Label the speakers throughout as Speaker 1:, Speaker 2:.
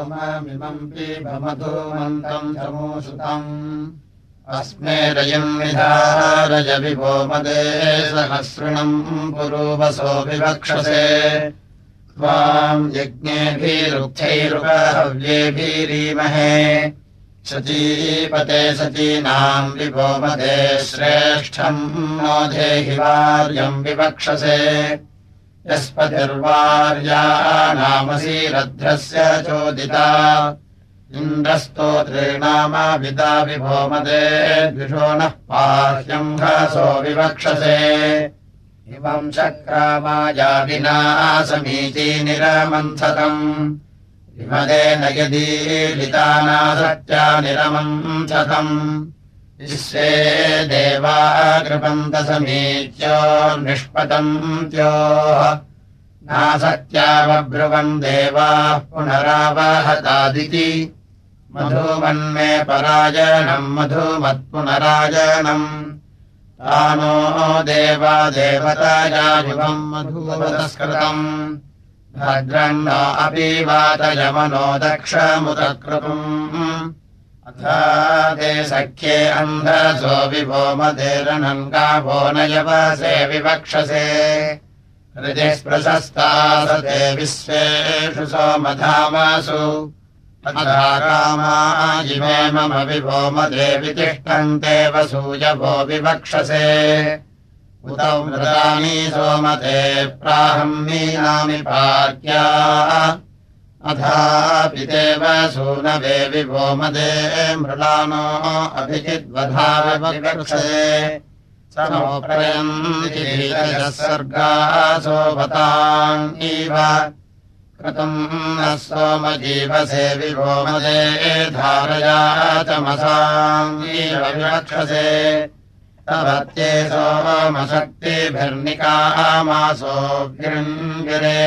Speaker 1: सोममिमम् चमूसुतम् अस्मे रयम् विधारय विभोमदे सहस्रणम् पुरूपसो विवक्षसे। त्वाम् यज्ञेभिरुक्थैरुपहव्येभिरीमहे शचीपते सचीनाम् विभोमदे श्रेष्ठम् नो धेहि वार्यम् विवक्षसे यस्पतिर्वार्या नामसीरध्रस्य चोदिता इन्द्रस्तोत्रेणामापिता विभोमदे द्विषो नः पाह्यम् घसो विवक्षसे। इमम् चक्रामाया विना समीची निरमन्थतम् विमदेन यदीलितानासत्या निरमन्थतम् विश्वे देवा कृपन्तसमीच्यो निष्पतन्त्योः नासत्यावब्रुवन् देवाः पुनरावहतादिति। मधुमन्मे पराजनम् मधुमत्पुनराजनम्। तानो देवा देवतायायुवम् मधुवतस्कृतम् भद्रम् न अपि वातयमनो दक्षमुदकृतम् ते सख्ये अन्धसो विभोमदेरनम् गावो नयवसे विवक्षसे। हृदिस्प्रशस्ता स ते विश्वेषु सोमधामासु। इमे मम विभोमदेवि तिष्ठन्ते वसूयभो विवक्षसे। उतौ मृदानि सोमते प्राहम्मीनामि पार्या अथापितेव सूनवे विभोमदे मृलानो अभिजिद्वधाविवक्षसे समोप्रयम् सर्गासोभताम् इव। कृतम् न सोमजीवसे विभोमदे धारया चमसाम् इव विवक्षसे। तवत्ये सोमशक्तिभिर्निकामासोऽग्निरे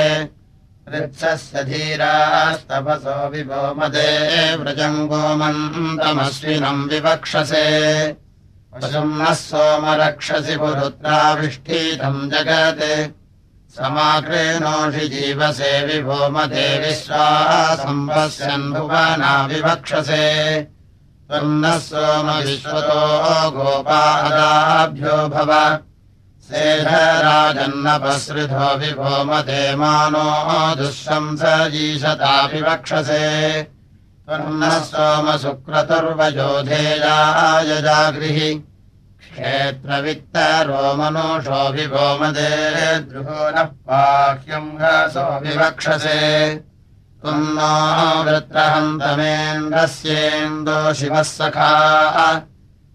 Speaker 1: वृक्षस्य धीरास्तपसो विभोमदे व्रजम् गोमन्तमश्विनम् विवक्षसे। पशुम् नः सोमरक्षसि पुरुत्राविष्ठीतम् जगत्। समाकृणोषि जीवसे विभोमदे विश्वासम्पश्यन् भुवना विवक्षसे। त्वम् नः सोम विश्वतो गोपादाभ्यो भव सेधराजन्नपसृधो विभोमदे मानो दुःशंसजीशताभिवक्षसे त्वन्नः सोमशुक्रतुर्वयोधेयायजागृहि क्षेत्रवित्तरोमनोषो विभोमदे द्रुहो नः पाह्यम् हसो विवक्षसे। त्वम् नो वृत्रहन्तमेन्द्रस्येन्दो शिवः सखा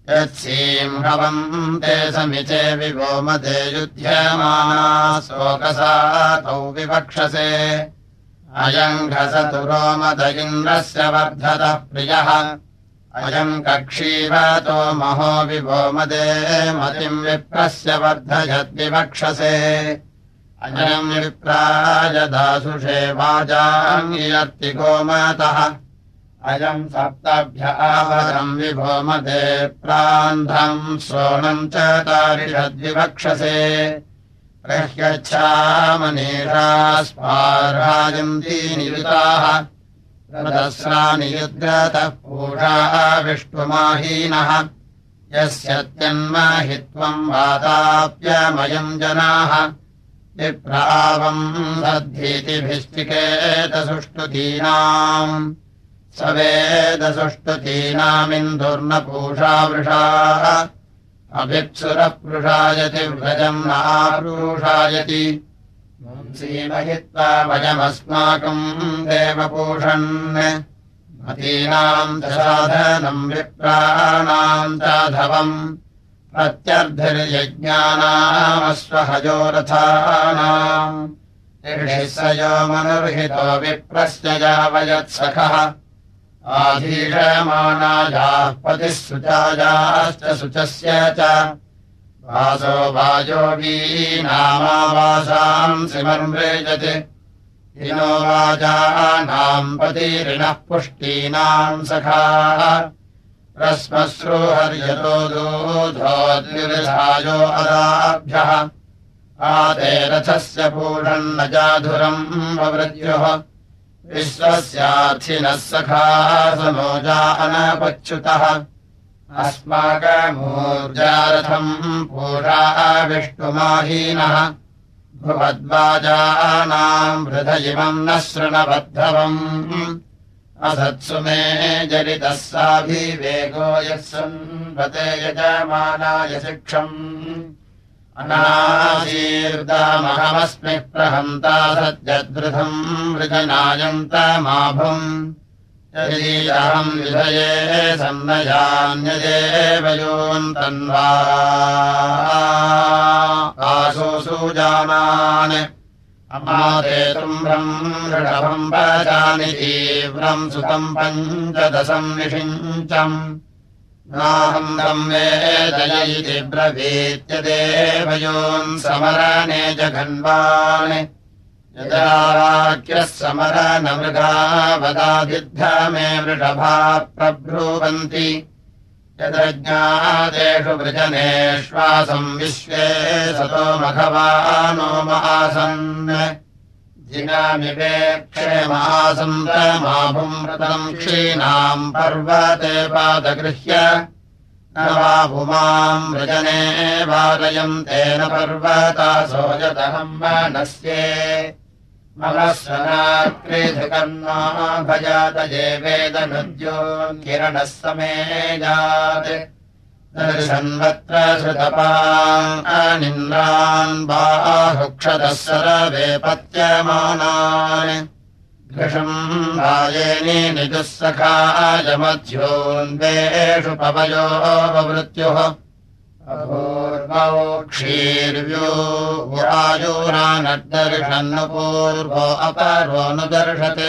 Speaker 1: यत्सींहवम् ते समिचे विभोमते युध्यमाना शोकसा तौ विवक्षसे। अयम् घसतु रोमद इन्द्रस्य वर्धतः प्रियः। अयम् कक्षीवतो महो विभोमदे मतिम् विप्रस्य वर्धयद्विवक्षसे अयम् विप्रायदासुषे वाजाम् गोमतः अयम् सप्तभ्य आवरम् विभोमदे प्रान्धम् श्रोणम् च तारिषद्विवक्षसे। प्रह्यच्छामनीषा स्मार्हायन्ती नियुताः रदस्राणि युद्रतः पूषा विष्णुमाहीनः। यस्यत्यन्महि त्वम् वाताप्यमयम् जनाः। विप्रावम् दद्धीतिभिश्चिकेतसुष्टुतीनाम् स वेदसुष्टुतीनामिन्दुर्नपूषा वृषाः अभिप्सुरपृषायति व्रजम् नापूषायति सीमहित्वा वयमस्माकम् देवपूषन्। मतीनाम् च साधनम् विप्राणाम् प्रत्यर्धिर्यज्ञानामस्वहजोरथानाम्। स यो मनुर्हितो विप्रस्य यावयत्सखः आधीषमानायाः पतिः सुचायाश्च शुचस्य च। वासो वाजो वीनामावासाम् सिमर्मृजति हिनो वाजानाम् पतिरिणः पुष्टीनाम् सखाः। रश्मश्रुहर्यतो दूधोद्विधायो अदाभ्यः। आते रथस्य पूषन्न जाधुरम् ववृद्युः विश्वस्यार्थिनः सखा समोजा अनपच्युतः अस्माकमूर्जारथम् पूषा विष्णुमाहीनः। भुवद्वाजानाम् हृदयिमम् न शृणबद्धवम्। असत्सु मे जरितः साभिवेगो यः सन्वते यजमानाय शिक्षम् अनाशीर्दामहमस्मि प्रहन्ता सत्यद्वृथम् वृजनायन्तमाभुम् यदि अहम् विधये सन्नयान्यदेव योऽन्तन्वा आशु सूजानान्। अमादेतुम्भ्रम् ऋषभम् वचानि तीव्रम् सुतम् पञ्चदशम् निषिञ्चम् नाहम् तम् वेदय इति ब्रवीत्यदेवयोन् समरणे जघन्वान्। यदा वाक्यः समरनमृगावदादिद्ध मे वृषभा प्रब्रुवन्ति। यदज्ञादेषु वृजनेश्वासम् विश्वे सतो मघवानो मासन् जिनामिवेक्षेमासन्तमाभुमृतम् क्षीणाम् पर्वते पादगृह्य न वा पुमाम् वृजने वारयम् तेन पर्वतासो यदहम् मनस्ये मम स्वनाक्रीधुकर्णा भजातये वेदनुद्योन्किरणः समेजात् दर्शन्वत्र श्रुतपा अनिन्द्रान् बाहुक्षतः सरवे पत्यमानान् घृषम् राजेनि निजुःसखायमध्योन्वेषु पवयो ववृत्युः पूर्वौ क्षीर्व्यो वायुरानर्दर्शन् पूर्वो अपरोऽनुदर्शत्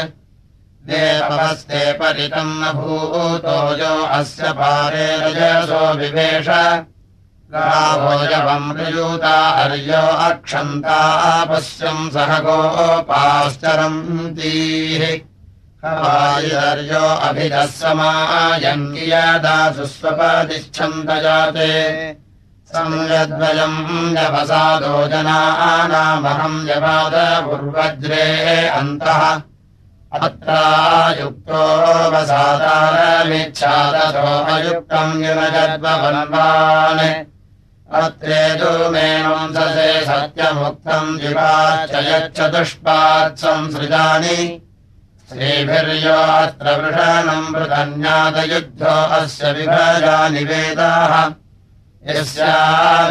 Speaker 1: देवहस्ते परितम् न भूतो यो अस्य पारे रजसो विवेश। गाभोजवम् ऋयूता हर्यो अक्षन्ता पश्यम् सह गोपाश्चरन्तीः। हवायुर्यो अभिदः समायम् यदा सुस्वपतिच्छन्द जाते। संयद्वयम् यवसादो जनानामहम् यवाद पूर्वज्रे अन्तः अत्रायुक्तो वसादारमिच्छादतो अयुक्तम् युनजद्वन्वान् अत्रेदु मे वंससे सत्यमुक्तम् युगाच्च यच्चतुष्पात् संसृजानि श्रीभिर्यो अत्र वृषणम् वृतन्यादयुद्धो अस्य विभजानि वेदाः यस्या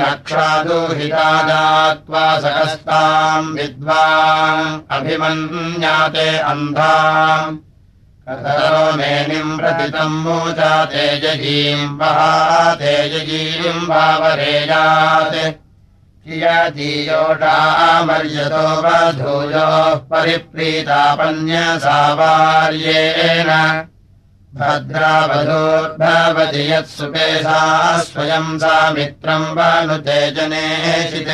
Speaker 1: रक्षादुहितादात्वा सहस्ताम् विद्वान् अभिमन्याते कतरो मेनिम् प्रतितम् मोचा तेजयीम् वहा तेजयीम् भावरेयात् कियतीयोषामर्यतो वधूयोः परिप्रीतापन्यसावार्येण भद्रावधूर्भवति यत्सुपेशा स्वयम् सा मित्रम् वनुतेजनेशित्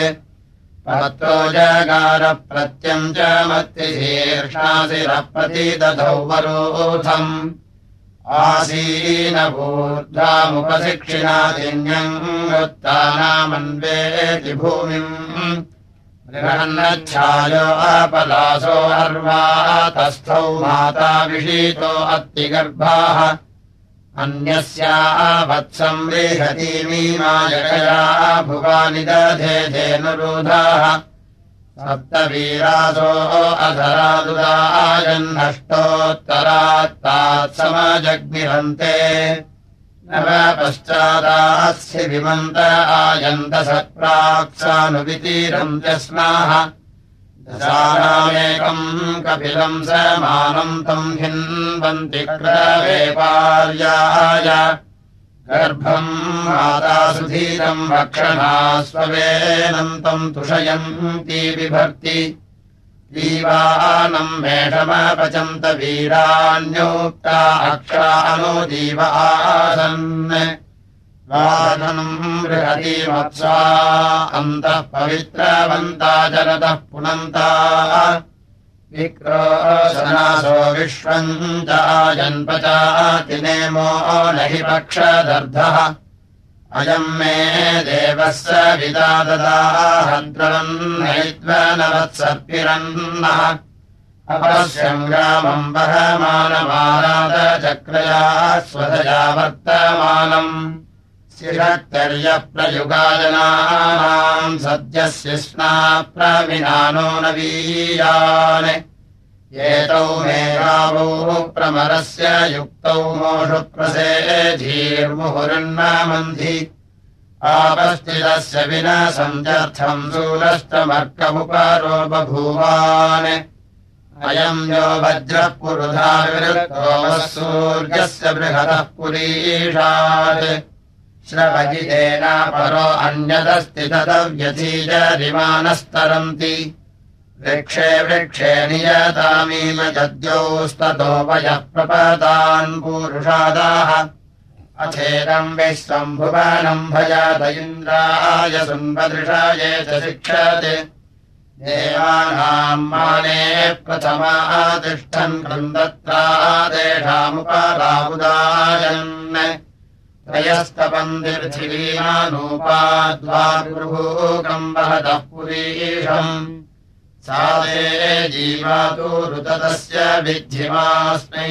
Speaker 1: पत्रो जगारप्रत्यम् च मत्तिशीर्षासिरप्रति दधौ वरोधम् आसीनभूर्धामुपशिक्षिणादिन्यम् उत्तानामन्वेति भूमिम् बृहन्नच्छायो अपलासो अर्वातस्थौ माता विषीतो अत्तिगर्भाः। अन्यस्या वत्सम् रेहतीमीमायकया भुवानि दधे धेनुरुधाः सप्तवीरासो नव पश्चादास्य विमन्त आयन्त स्नाः दशानामेकम् कपिलम् समानम् तम् हिन्वन्ति कृतवेपार्याय गर्भम् मातासुधीरम् रक्षणा स्ववेनम् तम् तुषयन्ती बिभर्ति दीवानम् मेषमपचन्त वीरान्योक्ता अक्षानो दीव आसन्। वादनम् बृहती वत्सा अन्तः पवित्रवन्ता जरतः पुनन्ता। विक्रोशनासो विश्वम् चायन्पचातिनेमो न हि पक्षदर्धः अयम् मे देवस्य विदा ददाहद्रवन्नैत्वनवत्सर्पिरन्नः अपश्यम् ग्रामम् वहमानमानादचक्रया स्वधया वर्तमानम् शिरक्तर्यप्रयुगाजनानाम् सद्यस्य स्ना प्रविनानो नवीयान् एतौ मे गावौ प्रमरस्य युक्तौ धीर्मुहुरन्नामन्धि आपस्थितस्य विना सन्त्यर्थम् शूलश्चमर्कमुपारो बभूवान्। अयम् यो वज्रः पुरुधा विरुद्धोमः सूर्यस्य बृहदः पुरीषात्। श्रवजितेन परो अन्यदस्ति तदव्यतीजरिमानस्तरन्ति वृक्षे वृक्षे नियतामीम यद्योस्ततो वयः प्रपदान् पूरुषादाः अथेदम् विश्वम्भुवनम् भजात इन्द्राय सुन्वदृशाय च शिक्षते। देवानाम् माने प्रथमातिष्ठन् कृन्दत्रादेशामुपराबुदायन् त्रयस्तपन्दिर्थिलीमानूपाद्वागृहूकम् वहतः पुरीषम् सा ते जीवातु ऋततस्य विद्धिमास्मै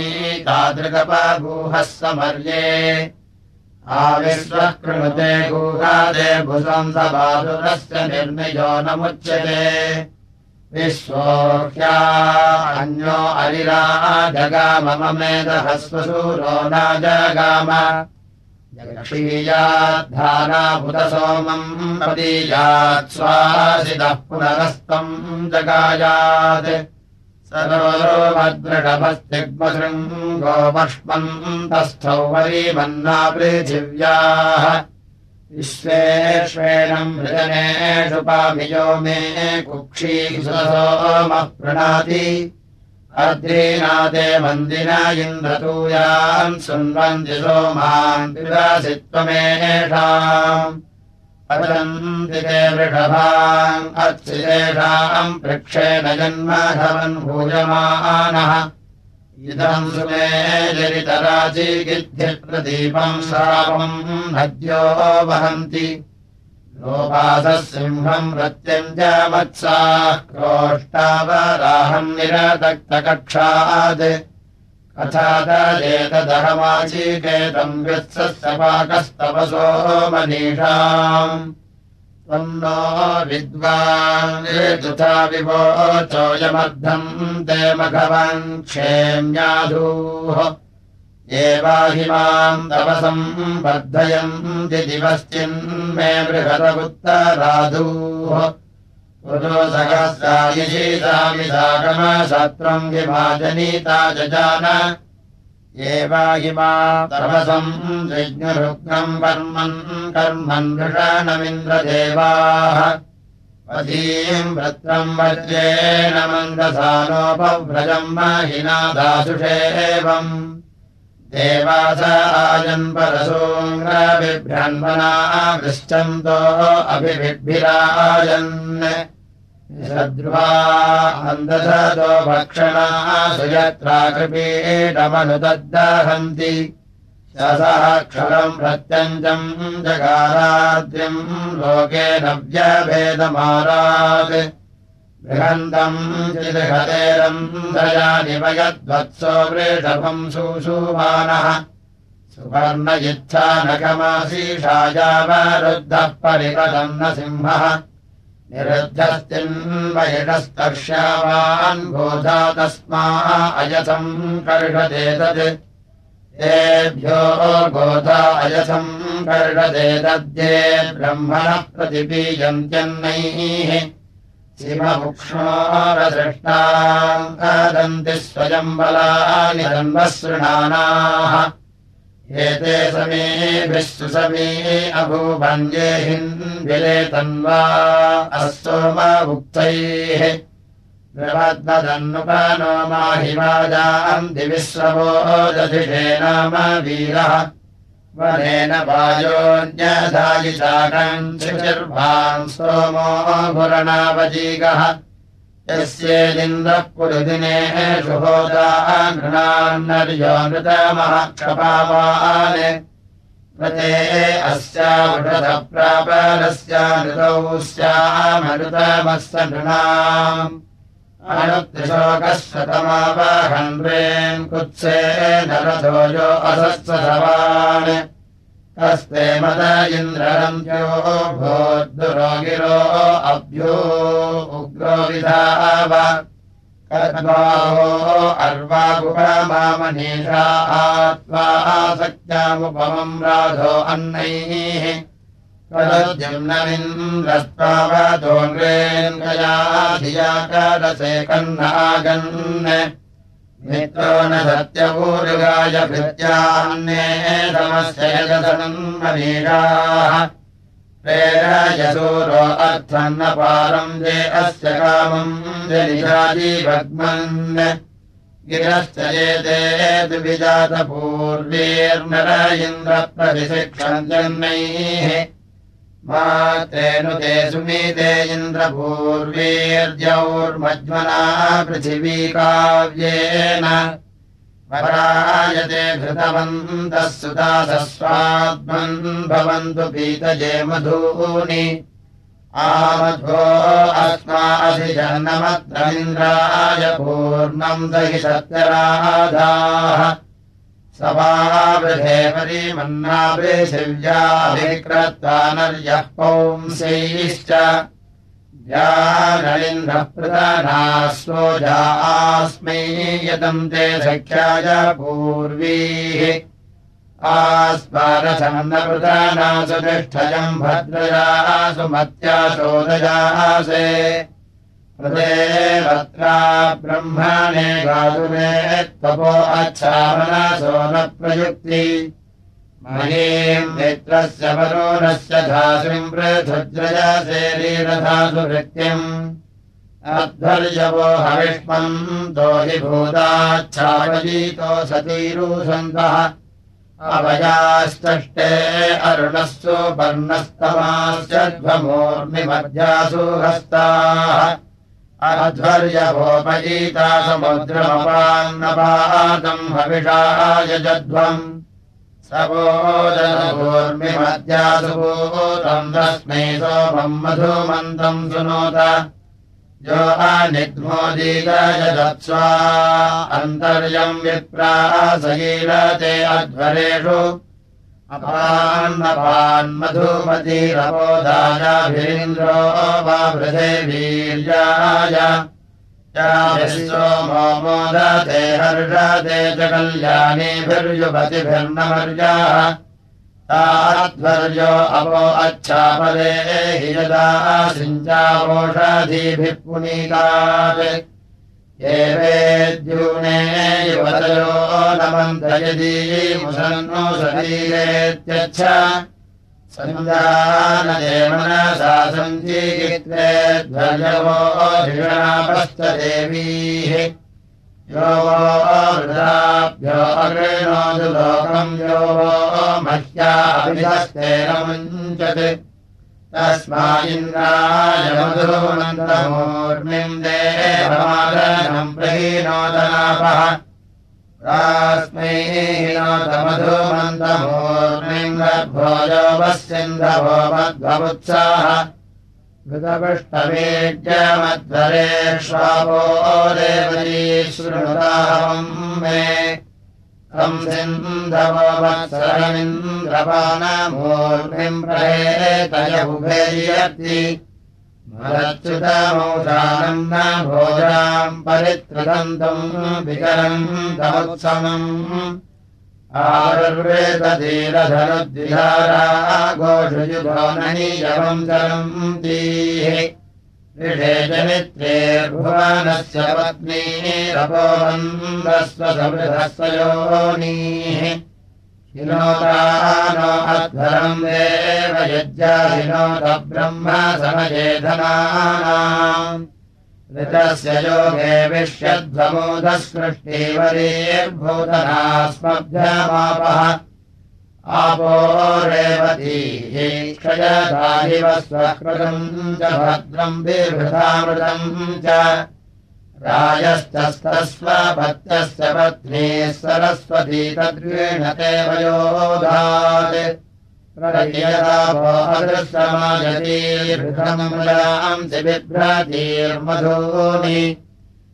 Speaker 1: तादृगपगूहः समर्ये। आविश्वः कृणुते गुहादे भुसंसबाधुरस्य निर्णयो नमुच्यते विश्वोह्या अन्यो अरिरा जगाम मेदहस्वसूरो न जगाम क्षीयाद्धानाभुतसोमम् पदीयात् स्वासितः पुनरस्तम् जगायात्। सरोमद्रडभस्तिग्मशृङ्गोपष्पन्तस्थौ वरीमन्ना पृथिव्याः विश्वेष्वेणम् मृजनेषु पामियो मे कुक्षीसोमः प्रणाति अद्रीनादे मन्दिना इन्द्रतूयान् शृण्वन्ति सोमान् विवासि त्वमेषाम् अदन्ति ते वृषभाम् अत्सितेषाम् पृक्षेण जन्मधवन् भूयमानः। इदम् सुमे जरितराजीगिद्धिप्रदीपम् श्रावम् नद्यो वहन्ति लोपासः सिंहम् च मत्साः क्रोष्टावराहम् निरदक्तकक्षात् कथादजेतदहमाचीकेतम् व्यत्सस्य पाकस्तपसो मनीषाम्। त्वम् नो विद्वान् तथा विवोचोऽयमर्धम् ते मघवन् क्षेम्याधूः एवाहिमाम् तपसम् वर्धयन्ति दिवश्चिन्मे बृहदपुत्तराधूः पुरो सागमशत्रम् विभाजनीता जजान। एवाहिमा तपसम् विज्ञरुग्नम् कर्मन् कर्मन् वृषणमिन्द्रदेवाः पदीम् वृत्रम् वज्रेण मन्दसानोपव्रजम् महिना दासुषेवम् देवास आजन्परसोङ्ग्रबिभ्रन्मना वृष्टन्तो सद्रुवा अन्दधतो भक्षणा सुयत्रा कृपीडमनुदद्दहन्ति। सहक्षरम् प्रत्यञ्जम् जगाराद्रिम् लोकेन व्यभेदमारात् बृहन्तम् चिदहतेरम् दयानिवयद्वत्सो वृषभम् सुषुवानः सुवर्णयिच्छा नखमासीषायावरुद्धः परिपदम् न सिंहः। निरुद्धस्तिन्वयिषस्तर्श्यावान् गोधा तस्मा अयथम् कर्षदेतत् तेभ्यो गोधा अयथम् कर्षदेतद्ये ब्रह्मणः प्रतिपीयन्त्यन्नैः शिवमुक्ष्णोरदृष्टादन्ति स्वयम् बलानि जन्मसृणानाः। एते समेभिः सुसमे अभूवन्येहिन्विले तन्वा अस्तोमुक्तैः प्रपद्मदन्नुपनो माहिवाजाम् दिविश्रवो दधिषे नाम वीरः वनेन वायोऽन्यधायिताकम् चिर्वान् सोमो भुरणावजीगः। यस्येदिन्द्रः पुरुदिनेषु होदा नृतमः क्षपावान् प्रते अस्यावृतप्रापरस्य नृतौ स्यामनृतमस्य नृणाम् शतमावहन्वेन् कुत्से नरथोजो असत्सवान् कस्ते मद इन्द्ररन्त्यो भोद्दुरोगिरो अभ्यो उग्रो विधाव। कद्वाहो अर्वागुपमामनीषा आत्वा सत्यामुपमम् राधो अन्नैः न्द्रस्त्वावदोङ्ग्रेङ्गया धियाकारसे कन्नागन् मित्रो न सत्यपूरुगाय भृत्यान्ये मनीषाः प्रेरयसूरो अर्थम् न पारम् जे अस्य कामम् जनिषाजीभग्मन् गिरश्च एते द्विजातपूर्वीर्नर इन्द्रप्रतिशिक्षम् जन्मैः तेनुते सुमीते इन्द्रपूर्वीर्जौर्मज्मना पृथिवी काव्येन परायते घृतवन्तः सुदासस्वात्मन् भवन्तु पीतजे मधूनि। आमध्वो अस्माधिजन्नमत्रमिन्द्राय पूर्णम् दहि सत्यराधाः सवावृधे परीमन्नापृथिव्याभिक्रत्वा नर्यः पौंसैश्च। व्यानलिन्द्रप्रदानास्वोजास्मै यतम् ते सख्याय पूर्वीः। आस्मारसन्नप्रदानासु तिष्ठयम् भद्रयासु मत्यासोदयासे देवत्रा ब्रह्मणे अच्छामनसो न प्रयुक्ति महीम् नेत्रस्य वरोणस्य धातुम् पृथुज्रजशरीरधातु वृत्तिम् अध्वर्यवो हविष्मम् दोहि भूताच्छावजीतो सतीरुसन्तः अवयास्तष्टे अरुणस्तु पर्णस्तमाश्चध्वमूर्मिमध्यासु हस्ताः अध्वर्यभोपयीता समुद्रमपान्नपादम् हविषायजध्वम् सबोदनभूर्मिमद्यासुभूतम् तस्मै सोमम् मधुमन्तम् सुनोत। यो अनिग्मोदीतयदत्स्वा अन्तर्यम् विप्रासगीरते अध्वरेषु वीर्याय। सोमो मोदते हर्षते च कल्याणीभिर्युपतिभिर्नमर्याः ताध्वर्यो अवो अच्छापदे हि यदा सिञ्चावोषाधीभिः पुनीकात् एवेद्यूने युवतयो नमन्तयदी मुसन्नो शरीरेत्यच्छ सञ्जानदेवनसा सञ्जीकित्रे ध्वजवो धिषणापश्च देवीः। यो वो वृदाभ्यो अगृणोतु लोकम् यो वो मह्याभिधस्तेन मुञ्चत् देवमादनम् प्रहीनोदनापः। रास्मै नोतमधुमन्तमूर्मिम् गर्भोजो वस्यन्धवो मध्वमुत्साह कृतपृष्ठवेद्यमध्वरेष्वापो देवती शृणुताहम् मे मरच्युतमौषानम् न भोजाम् परित्रदन्तम् विकरम् तमुत्समम् आरुर्वेदधीरधनुद्विधारा घोषयुधो ननीयवम् चरन्तीः ऋषेजमित्रेर्भुवनस्य पत्नीरपोबन्धस्वसमृधस्वयोनीः हिनोतानो अध्वरम् देव यज्ञाहिनोत ब्रह्म समयेधनानाम् ऋतस्य योगे विष्यध्वमोधसृष्टिवरीर्भूतनास्मभ्यमापः स्वकृतम् च भद्रम् बिभृतामृतम् च राजस्तस्तस्वपत्यस्य पत्नी सरस्वती तद्वीणते वयोधात् अदृशमायतीर्भृतमृजांसि बिभ्रतीर्मधूनि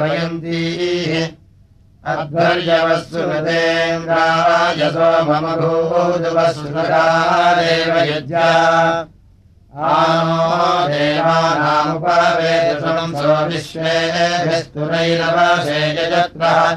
Speaker 1: वयन्तीः। अध्वर्यवस्सुमतेन्द्रायसो मम भूजुवस्सुनकारेव यज्ञा। आनो देवानामुपवेदसं सो विश्वेभिस्तुरैरवशे यजत्रः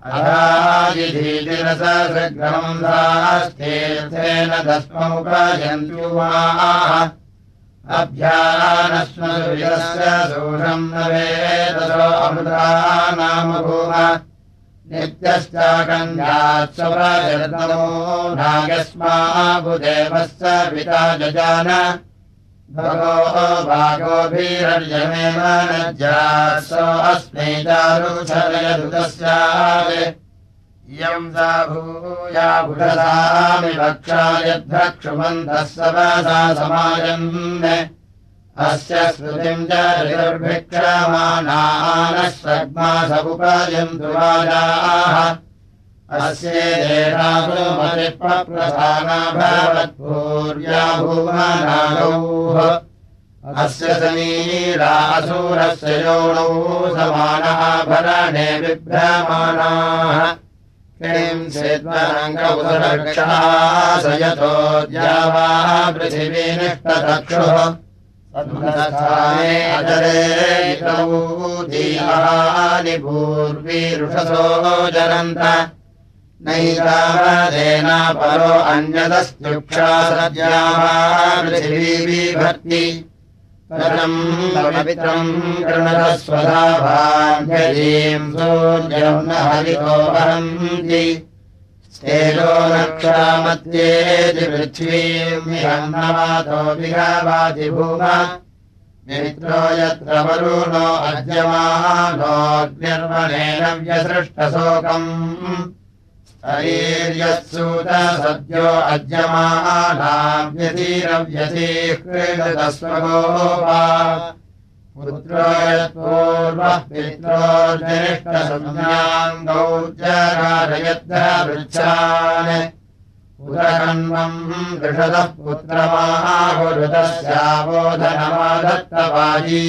Speaker 1: अधाजिधीतिरसग्रहम् दास्तीर्थेन दस्ममुपयन्त्युमाः अभ्यानश्मसुयस्य सूषम् न वेदसो अमृता नाम भूम नित्यश्चाकन्यात्सवजर्दमो नागस्माबुदेवस्य पिता जजान भगो अस्मै चारुचलयदुतस्यात् इयम् सा भूया भुषसामि भक्षा यद्भक्षुमन्तः सवसा समायन्। अस्य स्मृतिम् च ऋर्भिक्षमानानः सग्मा समुपयन्तु राजाः अस्येदेशासुमतिप्रसाना भवत्पूर्या भुवनागौः अस्य समीरासुरस्य योनौ समानः भरणे बिभ्रमाणाः किम् सेत्वरङ्गौदरक्षाः स यतो द्यावा पृथिवीनिष्टचक्षुः अजरे भूर्वीरुषसो जरन्त नैतावदेना परो अन्यदस्त्युक्षा सद्याः पृथिवीभक्ति परम् पवित्रम् कृणतस्वधाभाण्यजीम् सूर्यम् न हरितो वहन्ति। स्तेजो नक्षामत्येति पृथ्वीम् अन्नवातो विहावाति भूम मित्रो यत्र वरुणो अद्यमानोऽग्निर्वणेन व्यसृष्टशोकम् स्तरीर्यत्सूत सद्यो अद्यमानाव्यतीरव्यतीः क्रीडतस्वगोपा पुत्रो यत्पूर्वः पित्रोर्जनिष्ठसंज्ञाम् गौर्जकारयद्धवृच्छान् उदकन्वम् दृषदः पुत्रमाहुरुदस्यावोधनमादत्तवाजी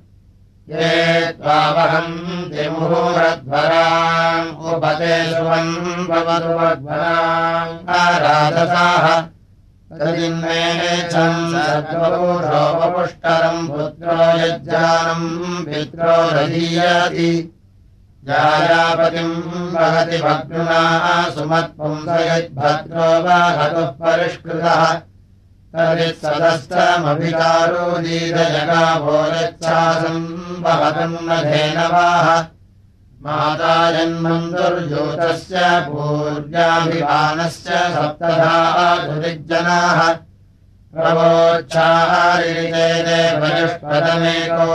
Speaker 1: ये त्वावहन्ति मुहूरध्वराम् उपते सुवन् भवतु वध्वराम् आराधसाः तदिन्मेच्छोपपुष्टरम् पुत्रो यज्जानम् पित्रो रजीयति जायापतिम् वहति भग्नुना सुमत्पुंस यद्भद्रो वहतुः परिष्कृतः तदित्सदस्तमभिकारोदीतजगाभोरच्छासम् वहतम् न धेनवाः। माता जन्मन्तुर्जोतस्य पूर्व्याभिमानस्य सप्तधा धुरिज्जनाः प्रवोच्छाहारिते देवयुष्पदमेको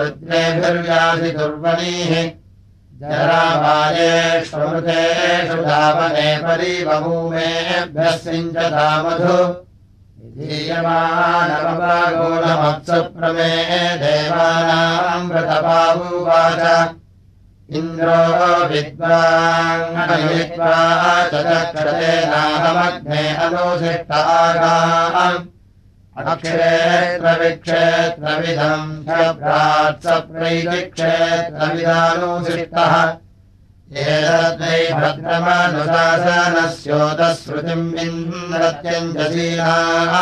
Speaker 1: रुद्रेभिर्व्याधिदुर्वणीः जराबालेष्वमृतेषु धावने परिबभूमेभ्यः सिञ्चता मधु धीयमानवगोणमत्सुप्रमे देवानाम् व्रतपावुवाच इन्द्रो विद्वाङ्गयित्वा चक्षते नाहमग्ने अनुसिष्टागा अक्षेत्रविक्षेत्रविधम् क्षप्रात्सप्रैतिक्षेत्रविधानुसिष्टः एतद्वै भद्रमनुशासनस्योतश्रुतिम् इन्द्रत्यञ्जसीनाः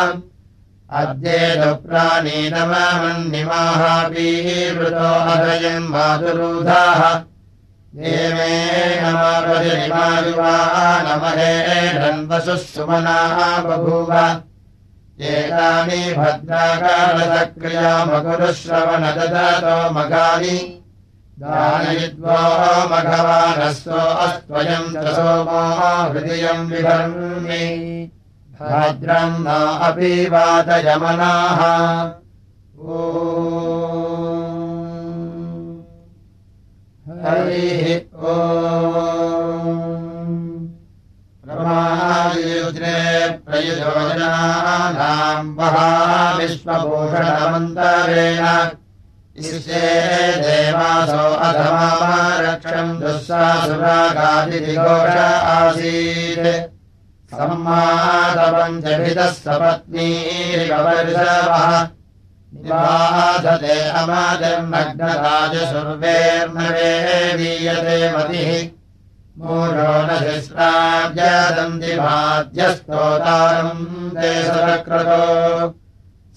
Speaker 1: अद्येतु प्राणीनमन्निमाहापीवृतो अभयम् मातुरूधाः देवे नमपरिमायुवानमहे धन्वसुः सुमनाः बभूव। एतानि भद्राकालसक्रियामकुरुश्रवणदतो मगानि मघवानस्तो अस्त्वयम् हृदयम् विभर्मि भद्रम् न अपि वादयमनाः ओ हरिः ओमायुद्रे प्रयुजोजनानाम् वहा विश्वभूषणमन्तरेण दुःसासुरागादिघोष आसीत्। निवाधते अमादिर्नग्नराजसुर्वेर्नवे दीयते मतिः। मूढो न शिस्राव्यदन्ति माध्यस्तोतारम् ते सरक्रतो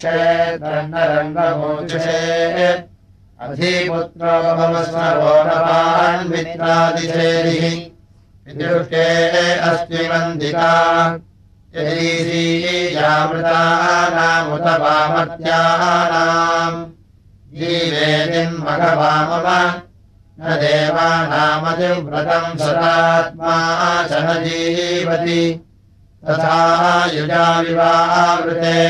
Speaker 1: क्षेत्रण्डरङ्गमोक्षे अधिपुत्रो भवस्मरोणवान्मित्रादिशेरिः विदुष्टे अस्ति वन्दिका। यदीयामृतानामुत वामत्यानाम् जीवेदिन्मघवामम न देवानामतिव्रतम् सदात्मा च न जीवति तथा युजाविवावृते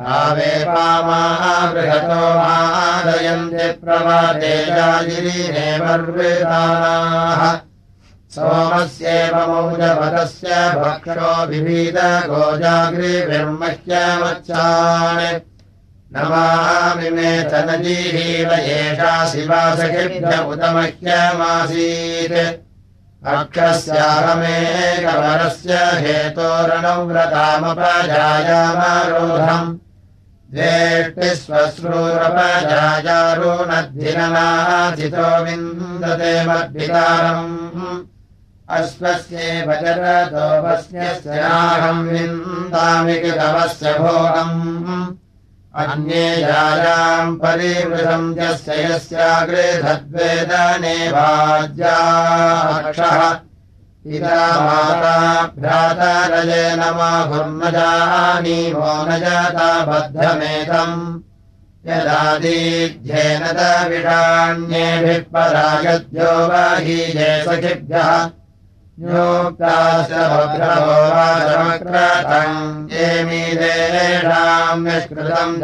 Speaker 1: प्रावे पामाः बृहतो मादयन्ति प्रवादेजागिरिनेवर्वेदानाः सोमस्येव मौजपदस्य भक्षो विभीत गोजाग्रिभिर्मह्यमच्चान् नमामिमे तनजीहीव एषा शिवासखिभ्य उतमह्यमासीत् अक्षस्याहमेकवरस्य हेतोरणव्रतामपजायामारोधम् द्वेष्टिस्वश्रूरपजायारोणद्धिननाथितो विन्दते मद्भितारम् अश्वस्येव जरतोपस्यस्याहम् विन्दामि कृतवस्य भोगम्। अन्ये यायाम् परिवृतम् यस्य यस्याग्रे धद्वेदने वाज्याक्षः माता भ्रातरजे नमाहुर्न जानीमो न जाता बद्धमेतम् यदादीध्येन तविषाण्येभिः परागद्यो वाहीजे सखिभ्यः। ोक्ताश्रभ्रभोवाचमक्रतम् येमीदेषाम् यष्कृतम्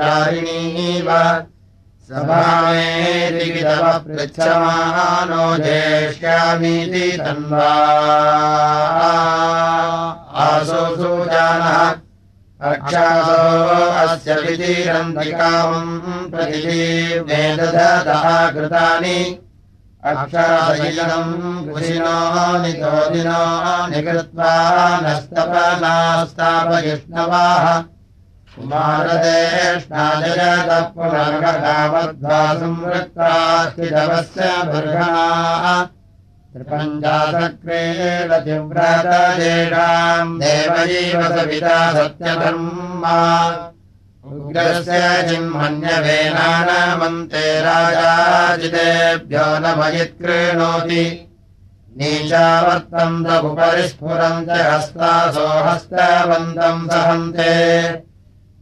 Speaker 1: सभामेरितव पृच्छमानो जेष्यामीति तन्वा। आसो सूजानः अक्षासो अस्य वितीरन्तिकामम् प्रतिदीर्णेदधतः कृतानि। अक्षराशयनम् कुशिनो नितोदिनो निकृत्वा नस्तपनास्तापयिष्णवाः बर्हणाः त्रिपञ्चासक्रेलतिव्रतजेषाम् देवजीव सविता सत्यधर्मा। उग्रस्य जिह्मन्यवेनानमन्ते राजाजितेभ्यो न मयित्कृणोति नीचावर्तम् तमुपरि स्फुरम् च हस्तासो हस्तवन्तम् सहन्ते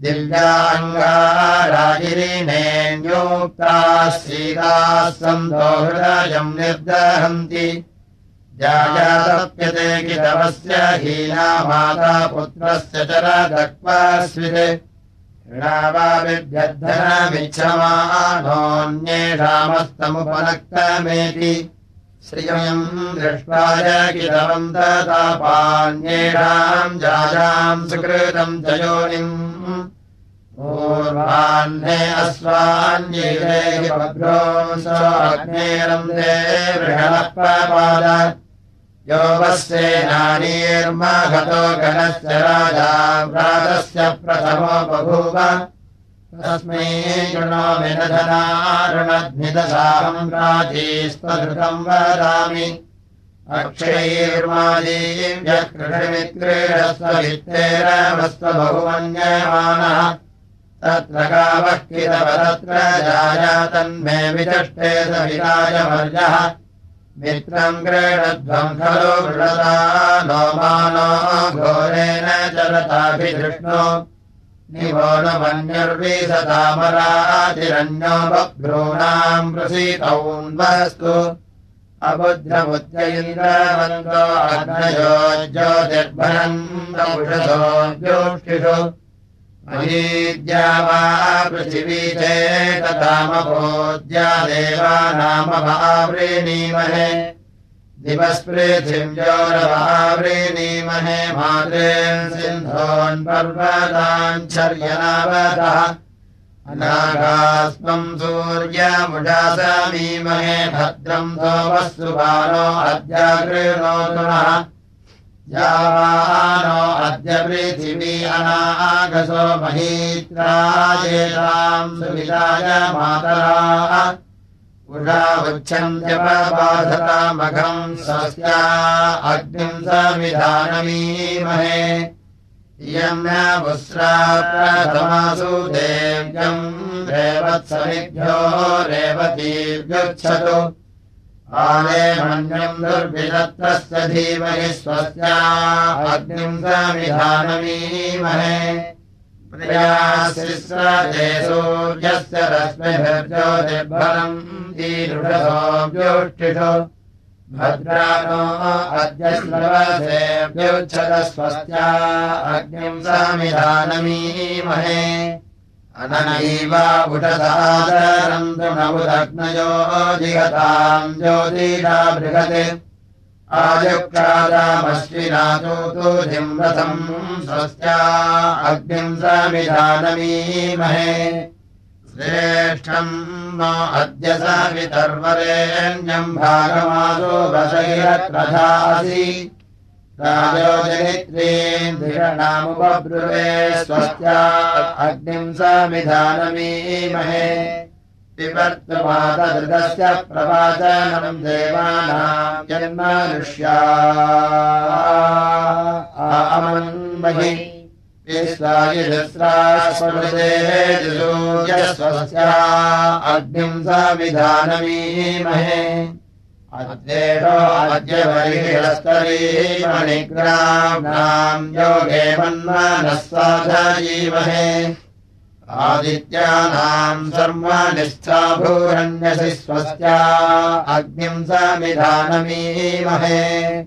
Speaker 1: दिव्याङ्गारागिरिणेन्योक्ताः सीताः सन्तो हृदयम् निर्दहन्ति। जायातप्यते कितवस्य हीना माता पुत्रस्य च ऋणावाबिभ्यर्थनमिच्छमानोऽन्येषामस्तमुपनक्तमेति श्रियम् दृष्ट्वाय किलवन्ततापान्येषाम् जायाम् सुकृतम् च योनिम् पूर्वाह्ने अस्वान्येभ्रो स्वाग्नेरम् दे बृहणः यो वस्येनानीर्महतो गणस्य राजा व्रातस्य प्रथमो बभूव राजीस्त्वधृतम् वदामि। अक्षयैर्मादीव्यक्रीडस्ववित्तेरवस्त्वबहुमन्यमानः तत्र गावः किलवदत्र जाया तन्मे विचष्टे सविराजमर्यः मित्रम् क्रीडध्वम् खलु वृणता नो मानो घोरेण चलताभिधृष्णो निवो न मन्युर्विसतामरातिरन्यो बभ्रूणाम् प्रसीतौन्वस्तु। अबुद्ध्रमुद्रयिन्द्रवन्तो अग्नयो ज्योतिर्भरन्तमुषसो ज्योष्टिषु महीद्या वा पृथिवी चेततामभोद्या दिवस् पृथिव्योरवावृणीमहे मातृन् सिन्धोन्पर्वताञ्छर्यनावतः अनागास्मम् सूर्यमुजासमीमहे भद्रम् सोमसुभानो अद्य कृणोतु नः। या अद्य पृथिवी अनागसो महीत्रायेताम् सुविताय मातराः। उषा उच्छन्त्यपबाधतामघम् स्वस्या अग्निम् समिधानमीमहे। इयम् न पुस्रा प्रथमासु देव्यम् रेवत्समिभ्यो रेवतीभ्युच्छतु। आले मन्यम् दुर्विदत्तस्य धीमहि स्वस्या अग्निम् समिधानमीमहे प्रियाशिस्रते सूर्यस्य रश्मिभिर्ज्योतिर्भरम् दीरुषसोऽव्योष्टिषु भद्रानो अद्य श्रवसेभ्योच्छत स्वस्या अग्निम् समिधानमीमहे अननैवा उषसादरम् तु नवुदग्नयो जिगताम् ज्योतिषा बृहत् तु जिम्रथम् स्वस्या अग्निम् समिधानमीमहे। श्रेष्ठम् नो अद्य सवितर्वरेण्यम् भागमासो वसैरत्रधासि राजोजनित्रीन्धिरणामुपब्रुवे स्वस्या अग्निम् समिधानमीमहे विवर्तमादृतस्य प्रवाचनम् देवानाम् जन्मनुष्या अमन्महि विश्वायुधस्रास्मृतेजसूर्यस्वस्या अग्निम् समिधानमीमहे अद्येषो अद्य बहिरस्तरीमणिग्राम्नाम् योगे मन्मानः साधीमहे आदित्यानाम् सर्वाणिष्ठा भूरण्यसि स्वस्या अग्निम् समिधानमीमहे।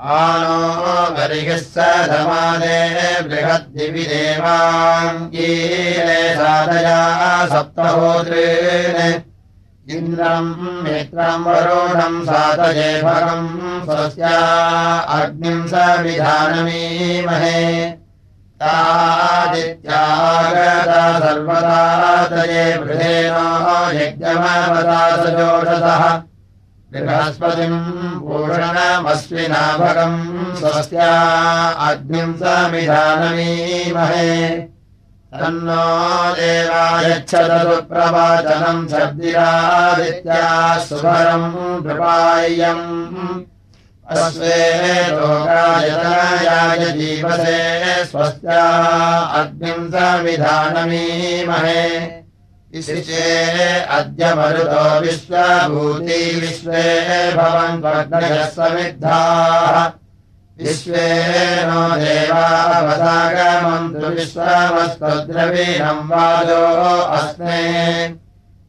Speaker 1: आनो बर्हिः सधमाने बृहद्दिवि देवाङ्गीले साधया सप्तहोदृन्। इन्द्रम् मित्रम् वरुणम् सातये भगम् स्वस्या अग्निम् समिधानमीमहे तादित्यागता सर्वदा तये वृधेनो यज्ञमवता सजोषसः बृहस्पतिम् पूषणमस्विना भगम् स्वस्या अग्निम् समिधानमीमहे। तन्नो देवायच्छदतु प्रवाचनम् शब्दिरादित्या सुभरम् कृपायम् लोकायतनायाय जीवसे स्वस्या अग्निम् समिधानमीमहे इशिचे अद्य मरुतो विश्वभूति विश्वे भवन्त्वग्नयः समिद्धाः विश्वे नो देवावसागमन्तु विश्वमस्त्वद्रवीणम् वाजो अस्मे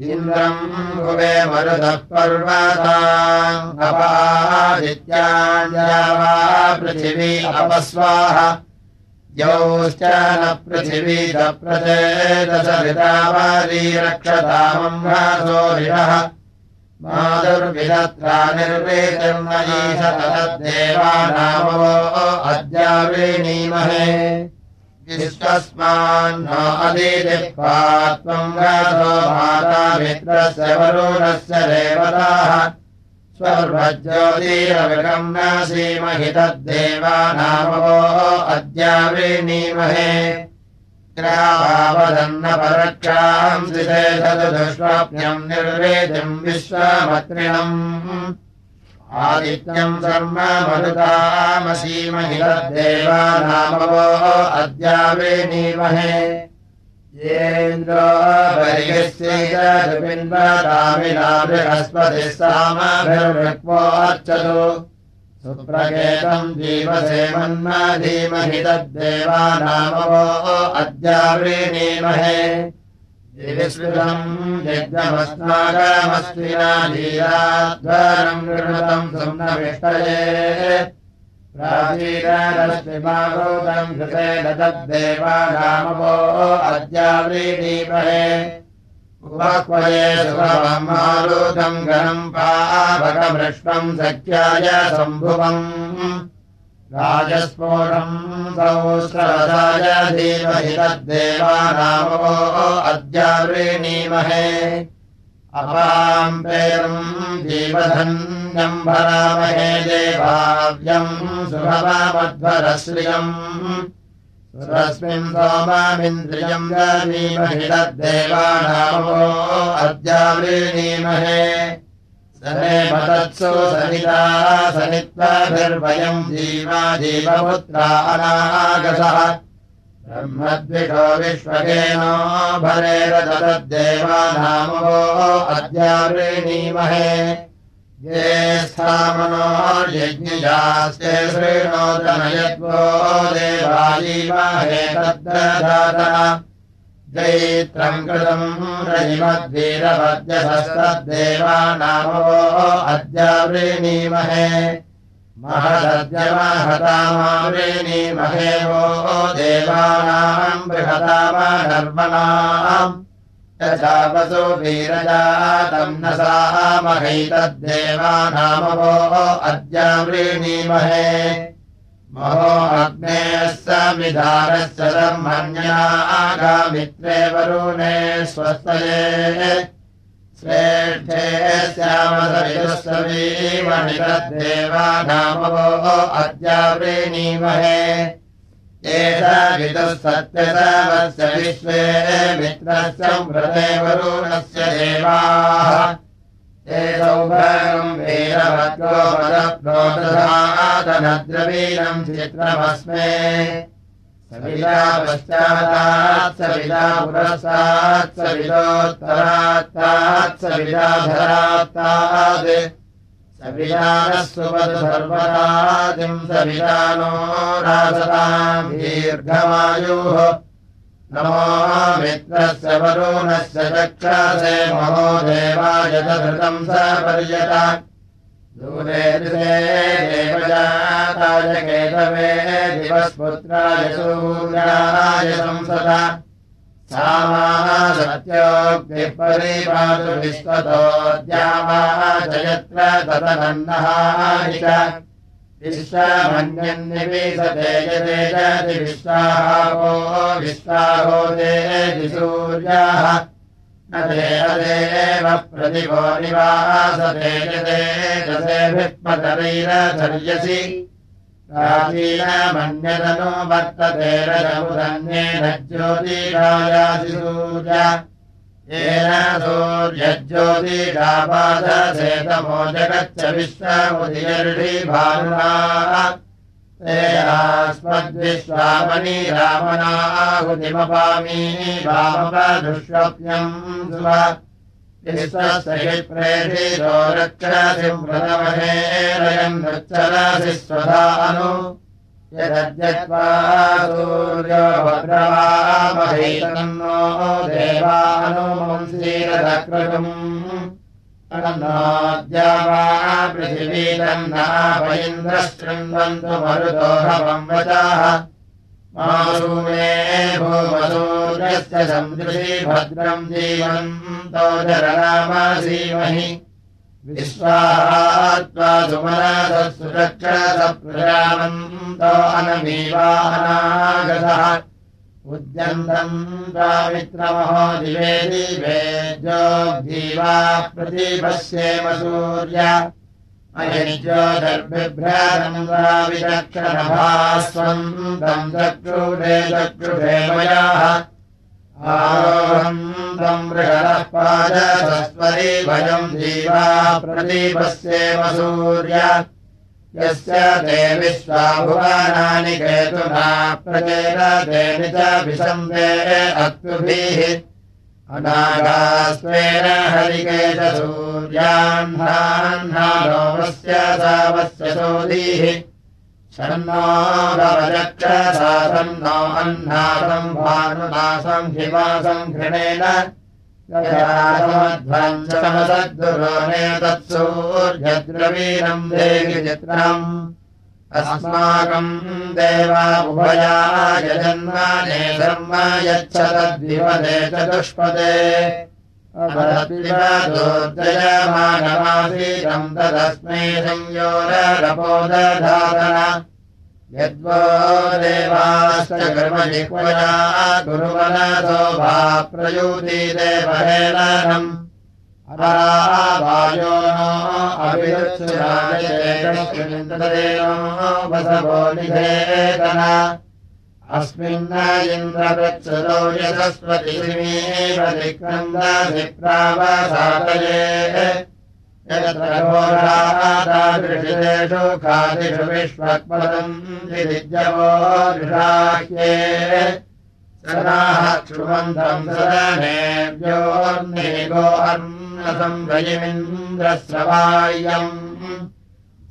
Speaker 1: इन्द्रम् भुवे मरुतः पर्वता अपादित्याञ्जा वा पृथिवी अपस्वाः। यौश्च न पृथिवी दप्रचेदसरितावारी रक्षतामम् घासोरिणः माधुर्विदत्रा निर्वेतिर्मयीश तदेवानामवो अद्यावृणीमहे विश्वस्मान्नो अदिदिक्वा त्वम् गातो माता मित्रस्य वरुणस्य देवताः। स्वर्वज्योतिरविगम् न सीमहि तद्देवानामवो अद्यावृणीमहे ग्रावावदन्न परक्षाम् दुष्वप्न्यम् निर्वेदिम् विश्वमत्रिणम् आदित्यम् सर्म मरुतामसीमहि तद्देवानामवो अद्यावृणीमहे येन्द्रो बर्हिस्यैतपिन्वदामिना बृहस्पतिः सामभिर्वक्वोऽर्चतु सुप्रकेतम् जीवसे मन्मा धीमहि अद्यावृणीमहे प्राचीनरश्मिमागोतम् कृते तद्देवानामवो अद्यावृणीमहे उपक्वये सुखममारुतम् गणम् पावकमृष्टम् सख्याय सम्भुवम् राजस्फोटम् सहस्रवदाय धीमहि तद्देवानामो अद्यावृणीमहे अपाम् पेरम् जीवधन्यम् भरामहे देवाव्यम् सुभवमध्वरश्रियम्। सुरस्मिन् सोमामिन्द्रियम् तद्देवानामो अद्यावृणीमहे सने मतत्सु सनिता सनित्वाभिर्वयम् जीवा जीवपुत्रा अनागसः। ब्रह्मद्विषो विश्वकेनो भरेरददेवानामो अद्यावृणीमहे ये स्थामनो यज्ञजास्ते शृणोदनयत्वो देवायीमहे तद्ददातः जैत्रम् कृतम् रजिमद्वीरवद्यसस्तद्देवानामो अद्यावृणीमहे महदद्यमहतामावृणीमहे वो देवानाम् बृहतामधर्मणाम् यथापसु वीरजातम् न सामहैतद्देवानामवो अद्यावृणीमहे महो अग्नेः समिधानस्य धर्मण्यागामित्रे वरुणे स्वस्तये श्रेष्ठे श्यामसविदुःसवीमणितद्देवानामवो अद्यावृणीमहे एष विदुः सत्यसवस्य विश्वे मित्रस्य व्रते वरुणस्य देवाः सौभगम् वीरवद्गोपदप्रोदधातनद्रवीरम् चित्रमस्मे सविता पश्चात्तात् सविता पुरस्तात् सवितोत्तरात्तात् सविताधरात्तात् सवितानः सुपदसर्वदादिम् सवितानो रासताम् दीर्घमायुः चक्षासे महो देवाय धृतम् स पर्यत। दूरे देवजाताय केतवे दिवस्पुत्राय सूर्याय संसद। सामाः सत्योक्तिः परिपातु विश्वतोऽद्यावा च यत्र तदनन्नः च विश्वमन्यन्निविशते यते विश्वाहो विश्वाहो देति सूर्याः। न ते अदेव प्रतिभो निवासते यते दशेभित्मतरैरधर्यसि प्राचीनमन्यतनो वर्तते रजमुदन्येन ज्योतिरायासि सूर्य येन सूर्यज्योतिषापादसेतमो जगच्च विश्वमुदिर्षिभानुना तेनास्मद्विश्वामणि रामनाहुतिमपामी वामपदुष्वप्न्यम् सुव विश्वस्य प्रेषितो रक्षसिम् प्रथमहेरयम् नृच्छरसि स्वधानु यदद्यत्वा भद्रवामहैतन्नो देवानुमंसीरदक्रतुम् अनन्नाद्या वा पृथिवीतन्नापयिन्द्रः शृण्वन्तु मरुदोहवं वचाः। मासूमे भूमसूर्यस्य सन्दृशी भद्रम् जीवन्तो जरनामासीमहि विश्वात्वा सुमनसुरक्षसप्रजामन्तो अनमीवानागतः। उद्यन्तम् त्वामित्रमहो दिवे दिवे जोग्धीवा प्रतिपश्येम सूर्य अयज्योतिर्बिभ्रातम् वा विचक्षणभास्वन्तम् चक्षुषे चक्षुषे पादसस्वरी भयम् जीवा प्रदीपस्येव सूर्य। यस्य ते विश्वाभुवानानि केतुना प्रचेरतेन च विसन्ते अक्तुभिः अनागास्त्वेन हरिकेशसूर्याह्नाह्नालोमस्य सावस्य भानुनासम् हिमासम् घृणेन समसद्गुरोणे तत्सूर्यद्रवीरम् देवि चित्रम्। अस्माकम् देवा उभया यजन्माने धर्म यच्छतद्विपदे चतुष्पदे तदस्मै संयोरपोदधारण यद्वो देवाश्च कर्मजिह्वया गुरुवनसो भा प्रयूति देवहेलनम् अरावायो नो अभिरुत्सुराजयेनो वसवो निधेतन अस्मिन्न यशस्वतिमेव दिक्नन्दधिप्रावसातये घोरादादृशिषु खादिषु विदिजवो दृढाह्ये सदाः क्षुमन्तम् सदनेभ्योर्निगो अन्नसंभयमिन्द्रस्रवायम्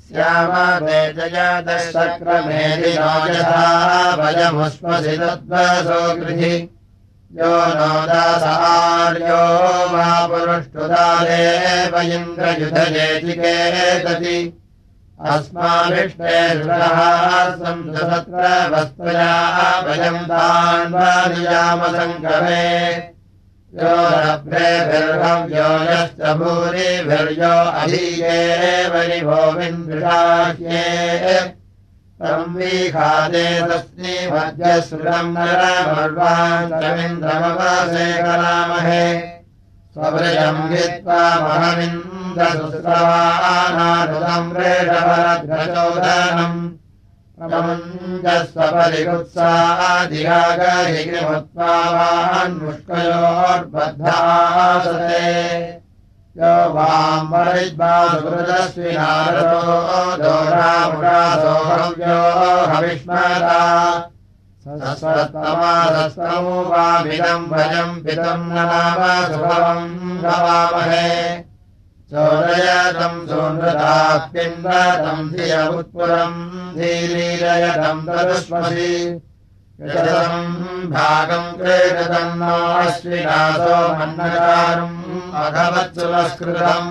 Speaker 1: श्यामते जयदशक्रमेदिनो यथा भयमुष्मसि तद्वसो गृहि यो नो दासार्यो वा पुरुष्टुदादेव इन्द्रयुधजेचिकेतति अस्माभिष्टे सत्र वस्त्रया वयम् तान्वानियामसङ्कमे यश्च भूरिभिर्यो अधीयेव निभोविन्दृशाह्ये संवीखादे तस्मै मध्यश्रुतम् नरमर्वान्द्रमिन्द्रमवासे कलामहे। स्वव्रजम् हित्वा महमिन्द्रसुस्रवानानुदम् रेषफलग्रचोदनम् प्रपञ्चस्वपरिगुत्सादिरागहिमुत्वा वान्मुष्कयोर्बद्धासते यो वाम् वरिद्वासुकृतस्विनारतो दोरामुरासो हव्यो सस्वत्तमादस्तमो वामिदम् भजम् पितम् नाम सुभवम् गवामहे भागम् क्रीडतम् नो अश्विनासो मन्नकारुम् अघवत्सुलस्कृतम्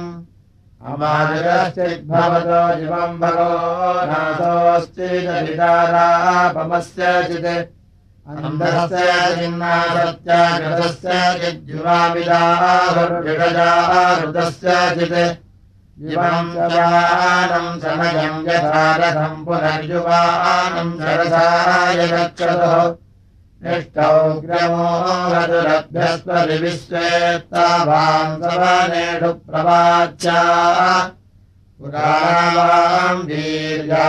Speaker 1: अमाजश्चिद्भवतो जीवम् भगो नासोऽस्तिदारापमस्य चित् अनन्दस्य चिन्नासत्य कृतस्य चिद्युवामिदाहुर्विषजाहृतस्य चित् जीवम् सवानम् समयम् यथा रथम् पुनर्युवानम् सरसाय गच्छतु निष्ठौग्रमो हतुरभ्यस्त्वविश्वेत्तावाम् सवनेषु प्रवाच्या। पुरावाम् वीर्या